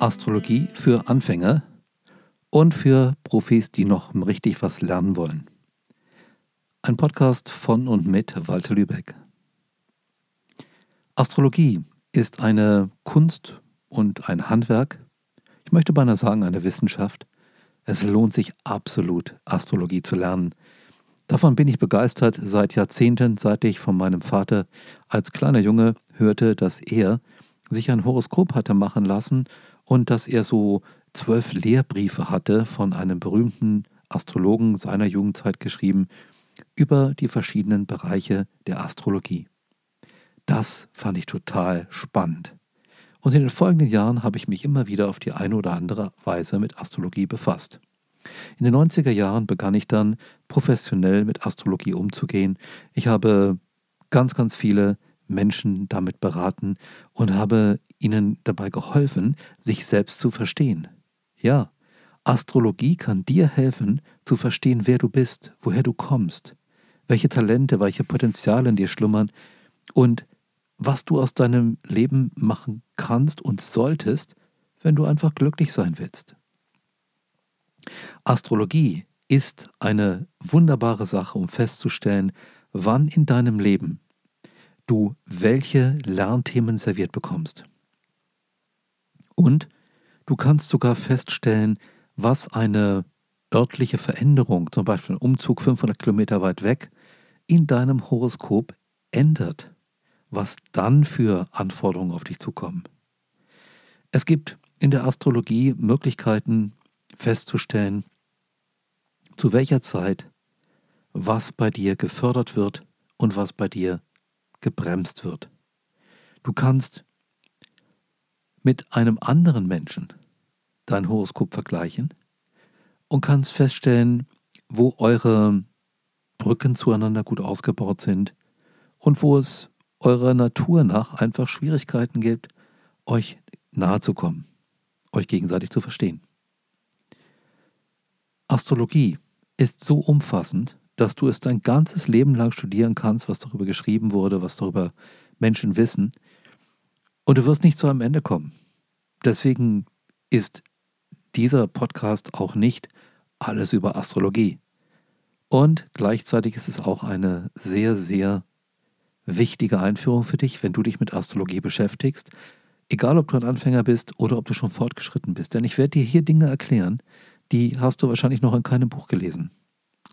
Astrologie für Anfänger und für Profis, die noch richtig was lernen wollen. Ein Podcast von und mit Walter Lübeck. Astrologie ist eine Kunst und ein Handwerk. Ich möchte beinahe sagen, eine Wissenschaft. Es lohnt sich absolut, Astrologie zu lernen. Davon bin ich begeistert seit Jahrzehnten, seit ich von meinem Vater als kleiner Junge hörte, dass er sich ein Horoskop hatte machen lassen und dass er so zwölf Lehrbriefe hatte von einem berühmten Astrologen seiner Jugendzeit geschrieben über die verschiedenen Bereiche der Astrologie. Das fand ich total spannend. Und in den folgenden Jahren habe ich mich immer wieder auf die eine oder andere Weise mit Astrologie befasst. In den 90er Jahren begann ich dann professionell mit Astrologie umzugehen. Ich habe ganz, ganz viele Menschen damit beraten und habe ihnen dabei geholfen, sich selbst zu verstehen. Ja, Astrologie kann dir helfen, zu verstehen, wer du bist, woher du kommst, welche Talente, welche Potenziale in dir schlummern und was du aus deinem Leben machen kannst und solltest, wenn du einfach glücklich sein willst. Astrologie ist eine wunderbare Sache, um festzustellen, wann in deinem Leben du welche Lernthemen serviert bekommst. Und du kannst sogar feststellen, was eine örtliche Veränderung, zum Beispiel ein Umzug 500 Kilometer weit weg, in deinem Horoskop ändert, was dann für Anforderungen auf dich zukommen. Es gibt in der Astrologie Möglichkeiten festzustellen, zu welcher Zeit was bei dir gefördert wird und was bei dir gebremst wird. Du kannst mit einem anderen Menschen dein Horoskop vergleichen und kannst feststellen, wo eure Brücken zueinander gut ausgebaut sind und wo es eurer Natur nach einfach Schwierigkeiten gibt, euch nahe zu kommen, euch gegenseitig zu verstehen. Astrologie ist so umfassend, dass du es dein ganzes Leben lang studieren kannst, was darüber geschrieben wurde, was darüber Menschen wissen. Und du wirst nicht zu einem Ende kommen. Deswegen ist dieser Podcast auch nicht alles über Astrologie. Und gleichzeitig ist es auch eine sehr, sehr wichtige Einführung für dich, wenn du dich mit Astrologie beschäftigst. Egal, ob du ein Anfänger bist oder ob du schon fortgeschritten bist. Denn ich werde dir hier Dinge erklären, die hast du wahrscheinlich noch in keinem Buch gelesen.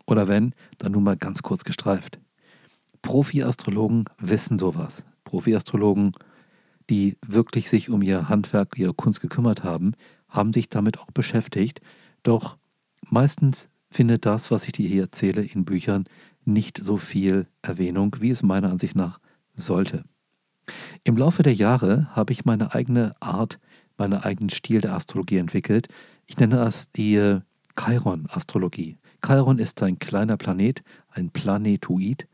Oder wenn, dann nur mal ganz kurz gestreift. Profi-Astrologen wissen sowas. Profi-Astrologen, die wirklich sich um ihr Handwerk, ihre Kunst gekümmert haben, haben sich damit auch beschäftigt. Doch meistens findet das, was ich dir hier erzähle, in Büchern nicht so viel Erwähnung, wie es meiner Ansicht nach sollte. Im Laufe der Jahre habe ich meine eigene Art, meinen eigenen Stil der Astrologie entwickelt. Ich nenne das die Chiron-Astrologie. Chiron ist ein kleiner Planet, ein Planetoid.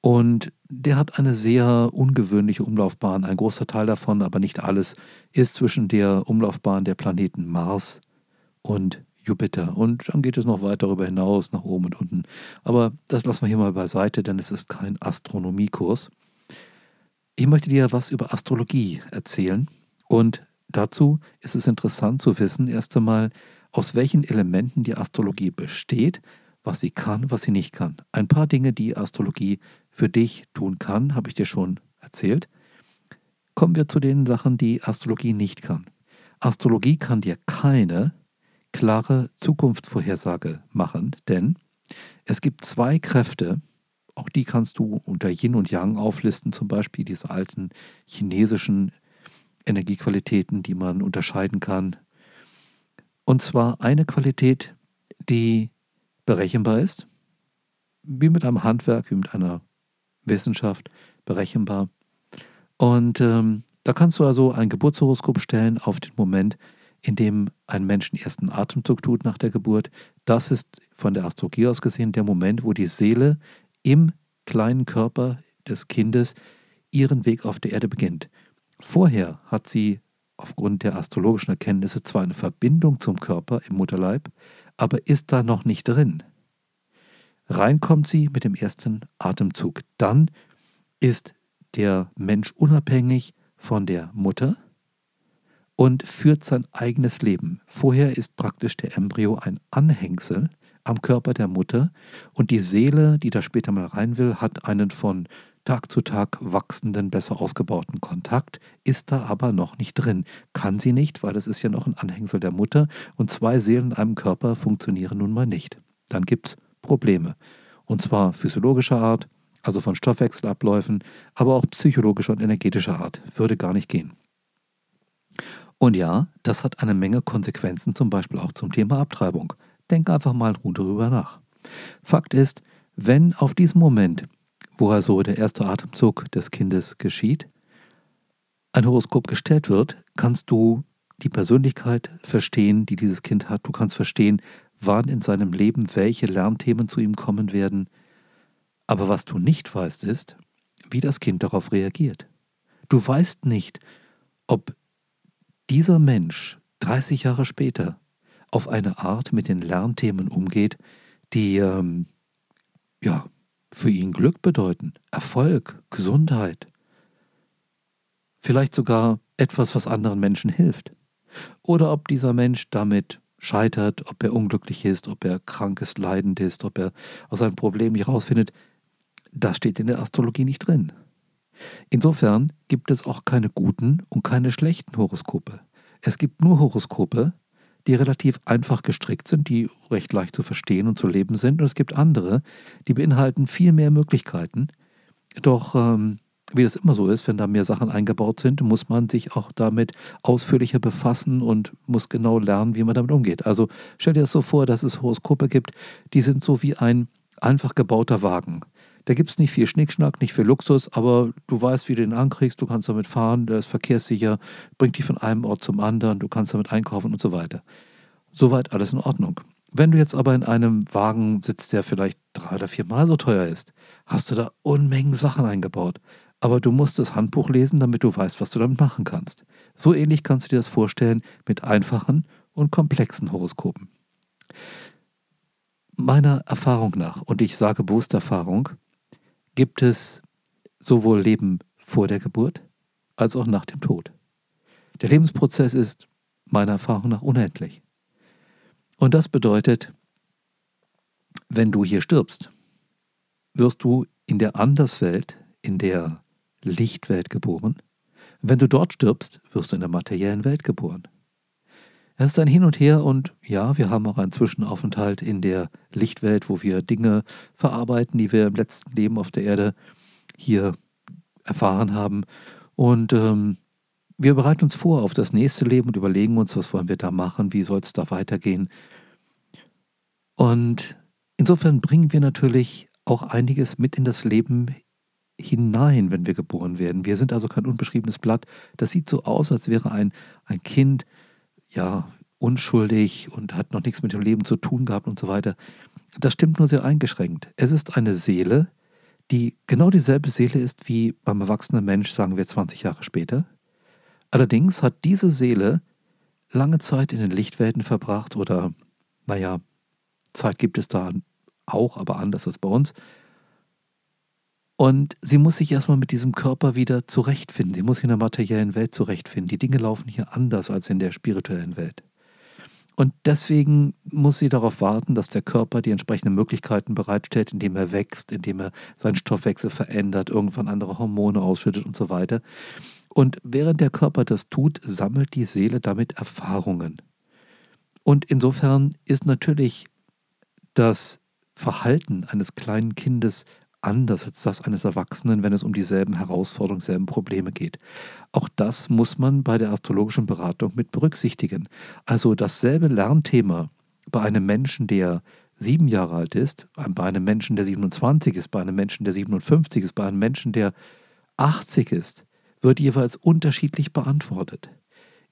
Und der hat eine sehr ungewöhnliche Umlaufbahn. Ein großer Teil davon, aber nicht alles, ist zwischen der Umlaufbahn der Planeten Mars und Jupiter. Und dann geht es noch weiter darüber hinaus, nach oben und unten. Aber das lassen wir hier mal beiseite, denn es ist kein Astronomiekurs. Ich möchte dir was über Astrologie erzählen. Und dazu ist es interessant zu wissen, erst einmal, aus welchen Elementen die Astrologie besteht, was sie kann, was sie nicht kann. Ein paar Dinge, die Astrologie für dich tun kann, habe ich dir schon erzählt. Kommen wir zu den Sachen, die Astrologie nicht kann. Astrologie kann dir keine klare Zukunftsvorhersage machen, denn es gibt zwei Kräfte, auch die kannst du unter Yin und Yang auflisten, zum Beispiel diese alten chinesischen Energiequalitäten, die man unterscheiden kann, und zwar eine Qualität, die berechenbar ist, wie mit einem Handwerk, wie mit einer Wissenschaft berechenbar. Und ähm, da kannst du also ein Geburtshoroskop stellen auf den Moment, in dem ein Mensch den ersten Atemzug tut nach der Geburt. Das ist von der Astrologie aus gesehen der Moment, wo die Seele im kleinen Körper des Kindes ihren Weg auf der Erde beginnt. Vorher hat sie aufgrund der astrologischen Erkenntnisse zwar eine Verbindung zum Körper im Mutterleib, aber ist da noch nicht drin. Reinkommt sie mit dem ersten Atemzug. Dann ist der Mensch unabhängig von der Mutter und führt sein eigenes Leben. Vorher ist praktisch der Embryo ein Anhängsel am Körper der Mutter und die Seele, die da später mal rein will, hat einen von Tag zu Tag wachsenden, besser ausgebauten Kontakt, ist da aber noch nicht drin. Kann sie nicht, weil es ist ja noch ein Anhängsel der Mutter und zwei Seelen in einem Körper funktionieren nun mal nicht. Dann gibt es Probleme. Und zwar physiologischer Art, also von Stoffwechselabläufen, aber auch psychologischer und energetischer Art. Würde gar nicht gehen. Und ja, das hat eine Menge Konsequenzen, zum Beispiel auch zum Thema Abtreibung. Denk einfach mal darüber nach. Fakt ist, wenn auf diesem Moment, wo also der erste Atemzug des Kindes geschieht, ein Horoskop gestellt wird, kannst du die Persönlichkeit verstehen, die dieses Kind hat. Du kannst verstehen, wann in seinem Leben welche Lernthemen zu ihm kommen werden. Aber was du nicht weißt, ist, wie das Kind darauf reagiert. Du weißt nicht, ob dieser Mensch 30 Jahre später auf eine Art mit den Lernthemen umgeht, die ähm, ja, für ihn Glück bedeuten, Erfolg, Gesundheit, vielleicht sogar etwas, was anderen Menschen hilft. Oder ob dieser Mensch damit scheitert, ob er unglücklich ist, ob er krank ist, leidend ist, ob er aus seinem Problem nicht rausfindet, das steht in der Astrologie nicht drin. Insofern gibt es auch keine guten und keine schlechten Horoskope. Es gibt nur Horoskope, die relativ einfach gestrickt sind, die recht leicht zu verstehen und zu leben sind. Und es gibt andere, die beinhalten viel mehr Möglichkeiten. Doch ähm, wie das immer so ist, wenn da mehr Sachen eingebaut sind, muss man sich auch damit ausführlicher befassen und muss genau lernen, wie man damit umgeht. Also stell dir das so vor, dass es Horoskope gibt, die sind so wie ein einfach gebauter Wagen. Da gibt es nicht viel Schnickschnack, nicht viel Luxus, aber du weißt, wie du den ankriegst, du kannst damit fahren, der ist verkehrssicher, bringt dich von einem Ort zum anderen, du kannst damit einkaufen und so weiter. Soweit alles in Ordnung. Wenn du jetzt aber in einem Wagen sitzt, der vielleicht drei oder viermal so teuer ist, hast du da Unmengen Sachen eingebaut. Aber du musst das Handbuch lesen, damit du weißt, was du damit machen kannst. So ähnlich kannst du dir das vorstellen mit einfachen und komplexen Horoskopen. Meiner Erfahrung nach, und ich sage bewusst Erfahrung, gibt es sowohl Leben vor der Geburt als auch nach dem Tod. Der Lebensprozess ist meiner Erfahrung nach unendlich. Und das bedeutet, wenn du hier stirbst, wirst du in der Anderswelt, in der Lichtwelt geboren. Wenn du dort stirbst, wirst du in der materiellen Welt geboren. Es ist ein Hin und Her und ja, wir haben auch einen Zwischenaufenthalt in der Lichtwelt, wo wir Dinge verarbeiten, die wir im letzten Leben auf der Erde hier erfahren haben. Und ähm, wir bereiten uns vor auf das nächste Leben und überlegen uns, was wollen wir da machen, wie soll es da weitergehen. Und insofern bringen wir natürlich auch einiges mit in das Leben hinein, wenn wir geboren werden. Wir sind also kein unbeschriebenes Blatt. Das sieht so aus, als wäre ein, ein Kind ja, unschuldig und hat noch nichts mit dem Leben zu tun gehabt und so weiter. Das stimmt nur sehr eingeschränkt. Es ist eine Seele, die genau dieselbe Seele ist wie beim erwachsenen Mensch, sagen wir 20 Jahre später. Allerdings hat diese Seele lange Zeit in den Lichtwelten verbracht oder, naja, Zeit gibt es da auch, aber anders als bei uns. Und sie muss sich erstmal mit diesem Körper wieder zurechtfinden. Sie muss sich in der materiellen Welt zurechtfinden. Die Dinge laufen hier anders als in der spirituellen Welt. Und deswegen muss sie darauf warten, dass der Körper die entsprechenden Möglichkeiten bereitstellt, indem er wächst, indem er seinen Stoffwechsel verändert, irgendwann andere Hormone ausschüttet und so weiter. Und während der Körper das tut, sammelt die Seele damit Erfahrungen. Und insofern ist natürlich das Verhalten eines kleinen Kindes anders als das eines Erwachsenen, wenn es um dieselben Herausforderungen, dieselben Probleme geht. Auch das muss man bei der astrologischen Beratung mit berücksichtigen. Also dasselbe Lernthema bei einem Menschen, der sieben Jahre alt ist, bei einem Menschen, der 27 ist, bei einem Menschen, der 57 ist, bei einem Menschen, der 80 ist, wird jeweils unterschiedlich beantwortet.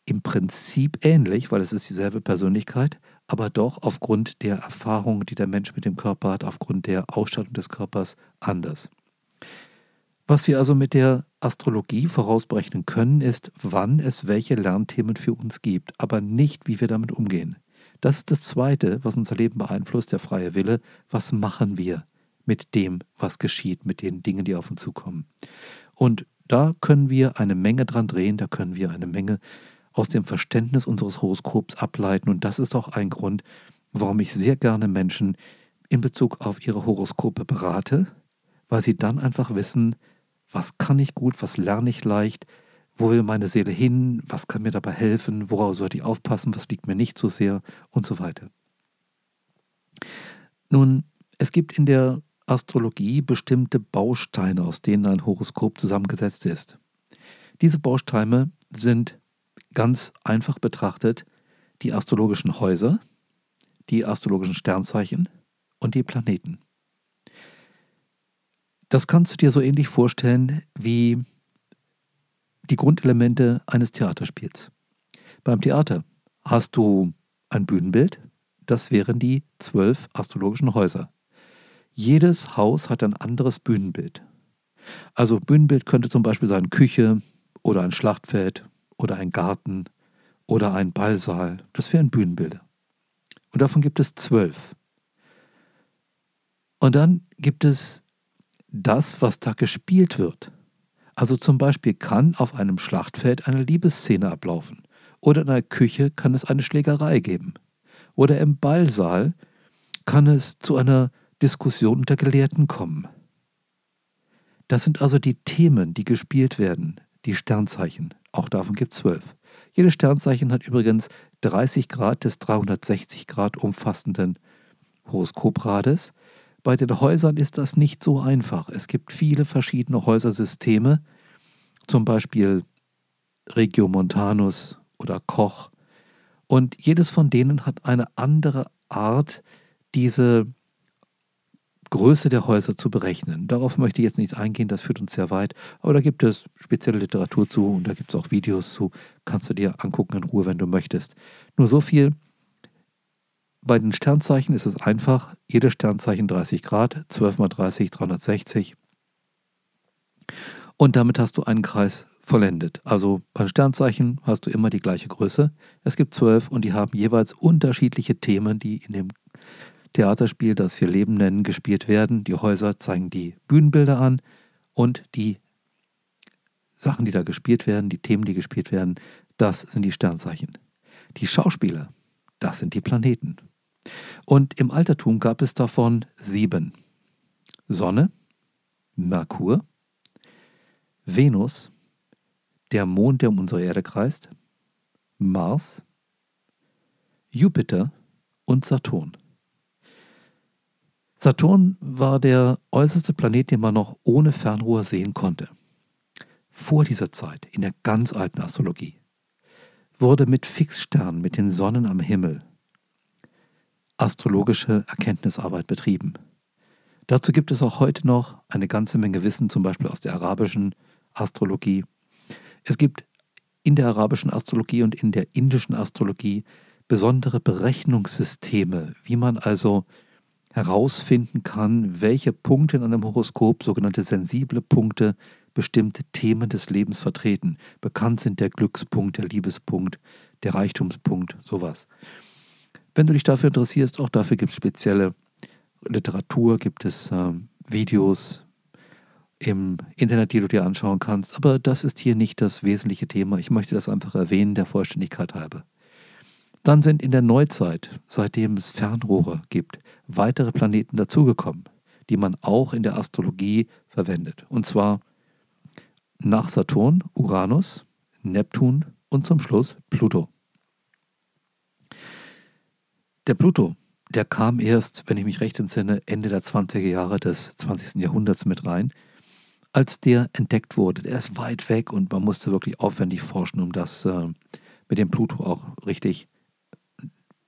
Im Prinzip ähnlich, weil es ist dieselbe Persönlichkeit, aber doch aufgrund der Erfahrung, die der Mensch mit dem Körper hat, aufgrund der Ausstattung des Körpers anders. Was wir also mit der Astrologie vorausberechnen können, ist, wann es welche Lernthemen für uns gibt, aber nicht, wie wir damit umgehen. Das ist das Zweite, was unser Leben beeinflusst, der freie Wille. Was machen wir mit dem, was geschieht, mit den Dingen, die auf uns zukommen? Und da können wir eine Menge dran drehen, da können wir eine Menge aus dem Verständnis unseres Horoskops ableiten. Und das ist auch ein Grund, warum ich sehr gerne Menschen in Bezug auf ihre Horoskope berate, weil sie dann einfach wissen, was kann ich gut, was lerne ich leicht, wo will meine Seele hin, was kann mir dabei helfen, worauf sollte ich aufpassen, was liegt mir nicht so sehr und so weiter. Nun, es gibt in der Astrologie bestimmte Bausteine, aus denen ein Horoskop zusammengesetzt ist. Diese Bausteine sind ganz einfach betrachtet die astrologischen Häuser, die astrologischen Sternzeichen und die Planeten. Das kannst du dir so ähnlich vorstellen wie die Grundelemente eines Theaterspiels. Beim Theater hast du ein Bühnenbild, das wären die zwölf astrologischen Häuser. Jedes Haus hat ein anderes Bühnenbild. Also Bühnenbild könnte zum Beispiel sein Küche oder ein Schlachtfeld oder ein Garten oder ein Ballsaal. Das wären Bühnenbilder. Und davon gibt es zwölf. Und dann gibt es das, was da gespielt wird. Also zum Beispiel kann auf einem Schlachtfeld eine Liebesszene ablaufen. Oder in einer Küche kann es eine Schlägerei geben. Oder im Ballsaal kann es zu einer Diskussion unter Gelehrten kommen. Das sind also die Themen, die gespielt werden, die Sternzeichen. Auch davon gibt es zwölf. Jedes Sternzeichen hat übrigens 30 Grad des 360 Grad umfassenden Horoskoprades. Bei den Häusern ist das nicht so einfach. Es gibt viele verschiedene Häusersysteme, zum Beispiel Regiomontanus oder Koch. Und jedes von denen hat eine andere Art, diese Größe der Häuser zu berechnen. Darauf möchte ich jetzt nicht eingehen, das führt uns sehr weit. Aber da gibt es spezielle Literatur zu und da gibt es auch Videos zu. Kannst du dir angucken in Ruhe, wenn du möchtest. Nur so viel. Bei den Sternzeichen ist es einfach. Jedes Sternzeichen 30 Grad, 12 mal 30, 360. Und damit hast du einen Kreis vollendet. Also bei Sternzeichen hast du immer die gleiche Größe. Es gibt zwölf und die haben jeweils unterschiedliche Themen, die in dem Theaterspiel, das wir Leben nennen, gespielt werden. Die Häuser zeigen die Bühnenbilder an und die Sachen, die da gespielt werden, die Themen, die gespielt werden, das sind die Sternzeichen. Die Schauspieler, das sind die Planeten. Und im Altertum gab es davon sieben. Sonne, Merkur, Venus, der Mond, der um unsere Erde kreist, Mars, Jupiter und Saturn. Saturn war der äußerste Planet, den man noch ohne Fernrohr sehen konnte. Vor dieser Zeit, in der ganz alten Astrologie, wurde mit Fixsternen, mit den Sonnen am Himmel, astrologische Erkenntnisarbeit betrieben. Dazu gibt es auch heute noch eine ganze Menge Wissen, zum Beispiel aus der arabischen Astrologie. Es gibt in der arabischen Astrologie und in der indischen Astrologie besondere Berechnungssysteme, wie man also herausfinden kann, welche Punkte in einem Horoskop, sogenannte sensible Punkte, bestimmte Themen des Lebens vertreten. Bekannt sind der Glückspunkt, der Liebespunkt, der Reichtumspunkt, sowas. Wenn du dich dafür interessierst, auch dafür gibt es spezielle Literatur, gibt es äh, Videos im Internet, die du dir anschauen kannst. Aber das ist hier nicht das wesentliche Thema. Ich möchte das einfach erwähnen, der Vollständigkeit halber. Dann sind in der Neuzeit, seitdem es Fernrohre gibt, weitere Planeten dazugekommen, die man auch in der Astrologie verwendet. Und zwar nach Saturn, Uranus, Neptun und zum Schluss Pluto. Der Pluto, der kam erst, wenn ich mich recht entsinne, Ende der 20er Jahre des 20. Jahrhunderts mit rein, als der entdeckt wurde. Der ist weit weg und man musste wirklich aufwendig forschen, um das äh, mit dem Pluto auch richtig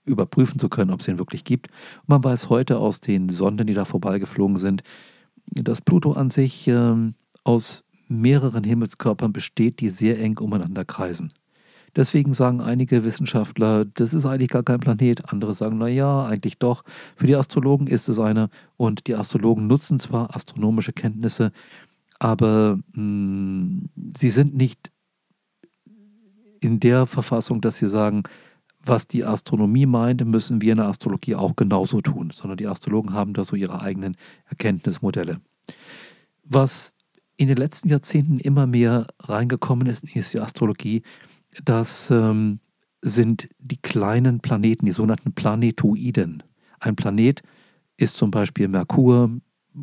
überprüfen zu können, ob es ihn wirklich gibt. Und man weiß heute aus den Sonden, die da vorbeigeflogen sind, dass Pluto an sich äh, aus mehreren Himmelskörpern besteht, die sehr eng umeinander kreisen. Deswegen sagen einige Wissenschaftler, das ist eigentlich gar kein Planet. Andere sagen, naja, eigentlich doch. Für die Astrologen ist es einer. Und die Astrologen nutzen zwar astronomische Kenntnisse, aber mh, hm, sie sind nicht in der Verfassung, dass sie sagen, was die Astronomie meint, müssen wir in der Astrologie auch genauso tun, sondern die Astrologen haben da so ihre eigenen Erkenntnismodelle. Was in den letzten Jahrzehnten immer mehr reingekommen ist, ist die Astrologie, das ähm, sind die kleinen Planeten, die sogenannten Planetoiden. Ein Planet ist zum Beispiel Merkur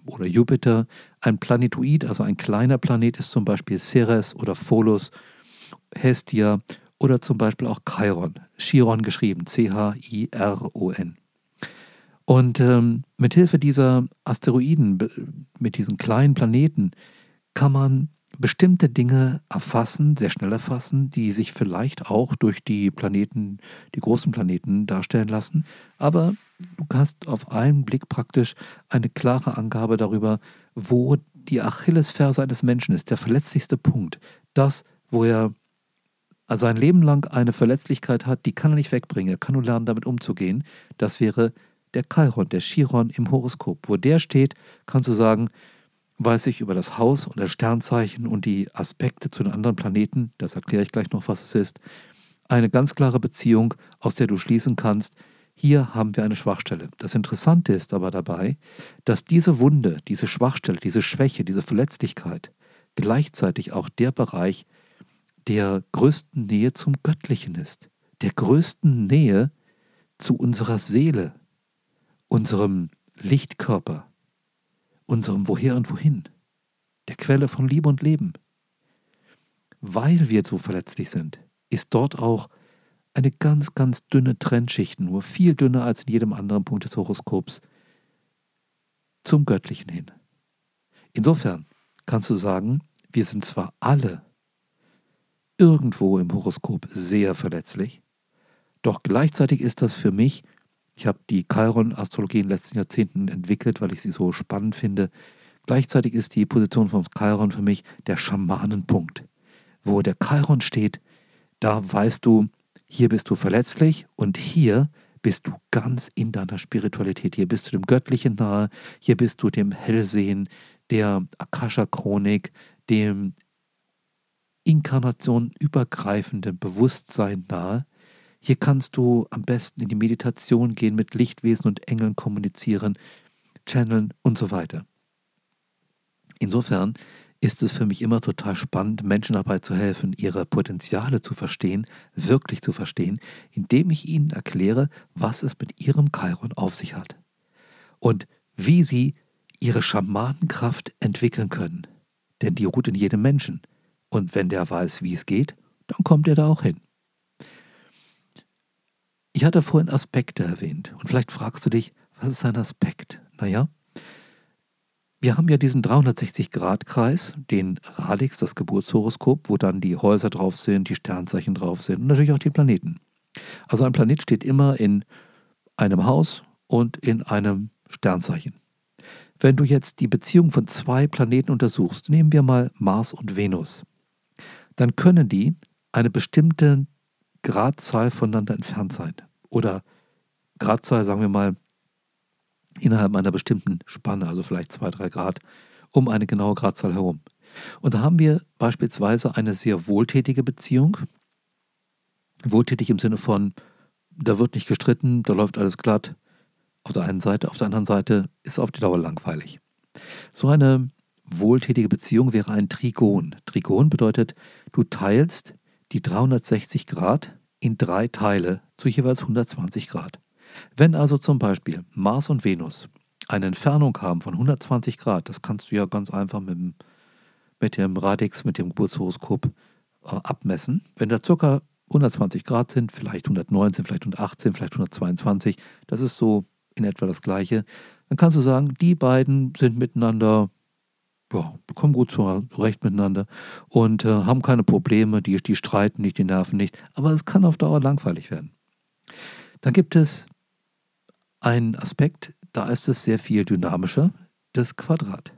oder Jupiter. Ein Planetoid, also ein kleiner Planet, ist zum Beispiel Ceres oder Pholus, Hestia oder zum Beispiel auch Chiron. Chiron geschrieben, C-H-I-R-O-N. Und ähm, mit Hilfe dieser Asteroiden, mit diesen kleinen Planeten, kann man bestimmte Dinge erfassen, sehr schnell erfassen, die sich vielleicht auch durch die Planeten, die großen Planeten darstellen lassen. Aber du hast auf einen Blick praktisch eine klare Angabe darüber, wo die Achillesferse eines Menschen ist, der verletzlichste Punkt. Das, wo er sein Leben lang eine Verletzlichkeit hat, die kann er nicht wegbringen. Er kann nur lernen, damit umzugehen. Das wäre der Chiron, der Chiron im Horoskop. Wo der steht, kannst du sagen, weiß ich über das Haus und das Sternzeichen und die Aspekte zu den anderen Planeten, das erkläre ich gleich noch, was es ist, eine ganz klare Beziehung, aus der du schließen kannst, hier haben wir eine Schwachstelle. Das Interessante ist aber dabei, dass diese Wunde, diese Schwachstelle, diese Schwäche, diese Verletzlichkeit gleichzeitig auch der Bereich der größten Nähe zum Göttlichen ist, der größten Nähe zu unserer Seele, unserem Lichtkörper, unserem Woher und Wohin, der Quelle von Liebe und Leben. Weil wir so verletzlich sind, ist dort auch eine ganz, ganz dünne Trennschicht, nur viel dünner als in jedem anderen Punkt des Horoskops, zum Göttlichen hin. Insofern kannst du sagen, wir sind zwar alle irgendwo im Horoskop sehr verletzlich, doch gleichzeitig ist das für mich ich habe die Chiron-Astrologie in den letzten Jahrzehnten entwickelt, weil ich sie so spannend finde. Gleichzeitig ist die Position vom Chiron für mich der Schamanenpunkt. Wo der Chiron steht, da weißt du, hier bist du verletzlich und hier bist du ganz in deiner Spiritualität. Hier bist du dem Göttlichen nahe, hier bist du dem Hellsehen, der Akasha-Chronik, dem Inkarnation übergreifenden Bewusstsein nahe. Hier kannst du am besten in die Meditation gehen, mit Lichtwesen und Engeln kommunizieren, channeln und so weiter. Insofern ist es für mich immer total spannend, Menschen dabei zu helfen, ihre Potenziale zu verstehen, wirklich zu verstehen, indem ich ihnen erkläre, was es mit ihrem Chiron auf sich hat und wie sie ihre Schamanenkraft entwickeln können. Denn die ruht in jedem Menschen. Und wenn der weiß, wie es geht, dann kommt er da auch hin. Ich hatte vorhin Aspekte erwähnt und vielleicht fragst du dich, was ist ein Aspekt? Naja, wir haben ja diesen 360-Grad-Kreis, den Radix, das Geburtshoroskop, wo dann die Häuser drauf sind, die Sternzeichen drauf sind und natürlich auch die Planeten. Also ein Planet steht immer in einem Haus und in einem Sternzeichen. Wenn du jetzt die Beziehung von zwei Planeten untersuchst, nehmen wir mal Mars und Venus, dann können die eine bestimmte Gradzahl voneinander entfernt sein. Oder Gradzahl, sagen wir mal, innerhalb einer bestimmten Spanne, also vielleicht zwei, drei Grad, um eine genaue Gradzahl herum. Und da haben wir beispielsweise eine sehr wohltätige Beziehung. Wohltätig im Sinne von, da wird nicht gestritten, da läuft alles glatt. Auf der einen Seite, auf der anderen Seite ist auf die Dauer langweilig. So eine wohltätige Beziehung wäre ein Trigon. Trigon bedeutet, du teilst die 360 Grad in drei Teile zu jeweils 120 Grad. Wenn also zum Beispiel Mars und Venus eine Entfernung haben von 120 Grad, das kannst du ja ganz einfach mit dem, mit dem Radix, mit dem Geburtshoroskop äh, abmessen. Wenn da ca. 120 Grad sind, vielleicht 119, vielleicht 118, vielleicht 122, das ist so in etwa das gleiche, dann kannst du sagen, die beiden sind miteinander ja, kommen gut zurecht miteinander und äh, haben keine Probleme, die, die streiten nicht, die nerven nicht, aber es kann auf Dauer langweilig werden. Dann gibt es einen Aspekt, da ist es sehr viel dynamischer, das Quadrat.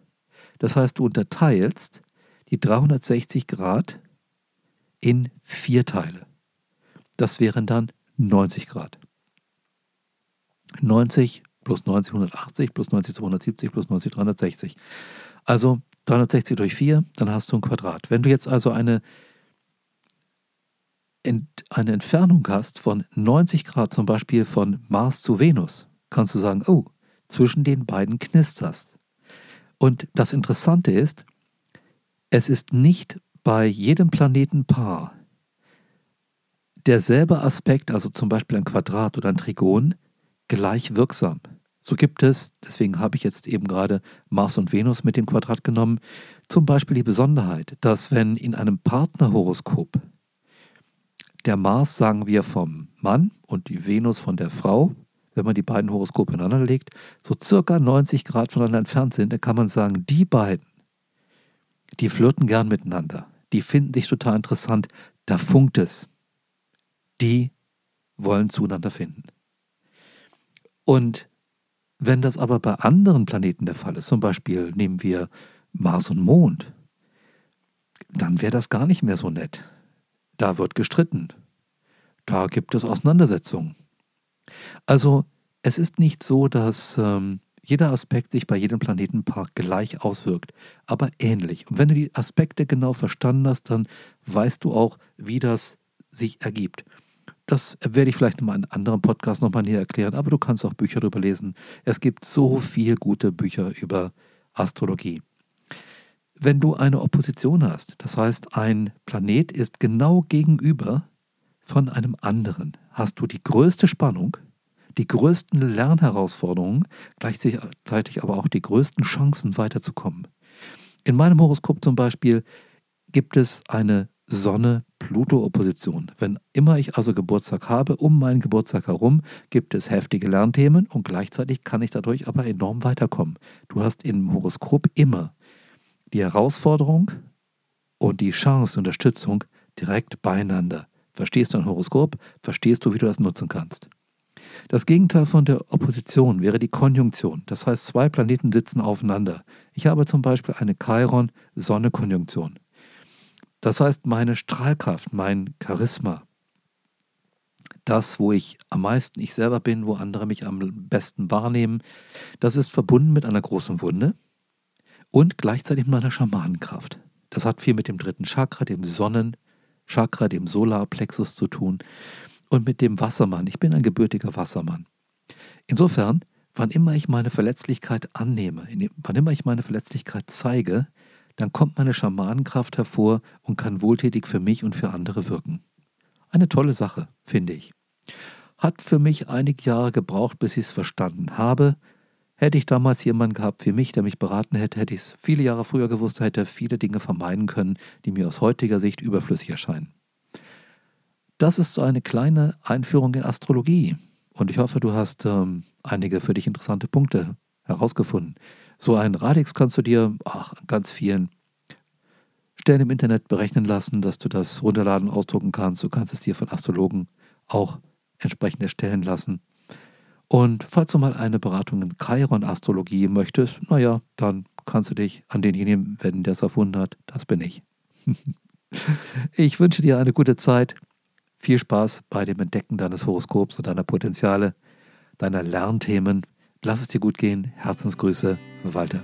Das heißt, du unterteilst die 360 Grad in vier Teile. Das wären dann 90 Grad. 90 plus 90, 180 plus 90, 270 plus 90, 360. Also 360 durch 4, dann hast du ein Quadrat. Wenn du jetzt also eine, eine Entfernung hast von 90 Grad, zum Beispiel von Mars zu Venus, kannst du sagen, oh, zwischen den beiden knisterst. Und das Interessante ist, es ist nicht bei jedem Planetenpaar derselbe Aspekt, also zum Beispiel ein Quadrat oder ein Trigon, gleich wirksam. So gibt es, deswegen habe ich jetzt eben gerade Mars und Venus mit dem Quadrat genommen, zum Beispiel die Besonderheit, dass wenn in einem Partnerhoroskop der Mars, sagen wir, vom Mann und die Venus von der Frau, wenn man die beiden Horoskope ineinander legt, so circa 90 Grad voneinander entfernt sind, dann kann man sagen, die beiden, die flirten gern miteinander, die finden sich total interessant, da funkt es. Die wollen zueinander finden. Und wenn das aber bei anderen Planeten der Fall ist, zum Beispiel nehmen wir Mars und Mond, dann wäre das gar nicht mehr so nett. Da wird gestritten. Da gibt es Auseinandersetzungen. Also es ist nicht so, dass ähm, jeder Aspekt sich bei jedem Planetenpark gleich auswirkt, aber ähnlich. Und wenn du die Aspekte genau verstanden hast, dann weißt du auch, wie das sich ergibt. Das werde ich vielleicht in einem anderen Podcast nochmal näher erklären, aber du kannst auch Bücher darüber lesen. Es gibt so viele gute Bücher über Astrologie. Wenn du eine Opposition hast, das heißt, ein Planet ist genau gegenüber von einem anderen, hast du die größte Spannung, die größten Lernherausforderungen, gleichzeitig aber auch die größten Chancen weiterzukommen. In meinem Horoskop zum Beispiel gibt es eine Sonne-Pluto-Opposition. Wenn immer ich also Geburtstag habe, um meinen Geburtstag herum, gibt es heftige Lernthemen und gleichzeitig kann ich dadurch aber enorm weiterkommen. Du hast im Horoskop immer die Herausforderung und die Chance, Unterstützung direkt beieinander. Verstehst du ein Horoskop, verstehst du, wie du das nutzen kannst. Das Gegenteil von der Opposition wäre die Konjunktion. Das heißt, zwei Planeten sitzen aufeinander. Ich habe zum Beispiel eine Chiron-Sonne-Konjunktion. Das heißt, meine Strahlkraft, mein Charisma, das, wo ich am meisten ich selber bin, wo andere mich am besten wahrnehmen, das ist verbunden mit einer großen Wunde und gleichzeitig mit meiner Schamanenkraft. Das hat viel mit dem dritten Chakra, dem Sonnenchakra, dem Solarplexus zu tun und mit dem Wassermann. Ich bin ein gebürtiger Wassermann. Insofern, wann immer ich meine Verletzlichkeit annehme, wann immer ich meine Verletzlichkeit zeige, dann kommt meine Schamanenkraft hervor und kann wohltätig für mich und für andere wirken. Eine tolle Sache, finde ich. Hat für mich einige Jahre gebraucht, bis ich es verstanden habe. Hätte ich damals jemanden gehabt wie mich, der mich beraten hätte, hätte ich es viele Jahre früher gewusst, hätte viele Dinge vermeiden können, die mir aus heutiger Sicht überflüssig erscheinen. Das ist so eine kleine Einführung in Astrologie. Und ich hoffe, du hast ähm, einige für dich interessante Punkte herausgefunden. So ein Radix kannst du dir ach, an ganz vielen Stellen im Internet berechnen lassen, dass du das runterladen, ausdrucken kannst. Du kannst es dir von Astrologen auch entsprechend erstellen lassen. Und falls du mal eine Beratung in Chiron-Astrologie möchtest, naja, dann kannst du dich an denjenigen wenden, der es erfunden hat. Das bin ich. ich wünsche dir eine gute Zeit. Viel Spaß bei dem Entdecken deines Horoskops und deiner Potenziale, deiner Lernthemen. Lass es dir gut gehen. Herzensgrüße, Walter.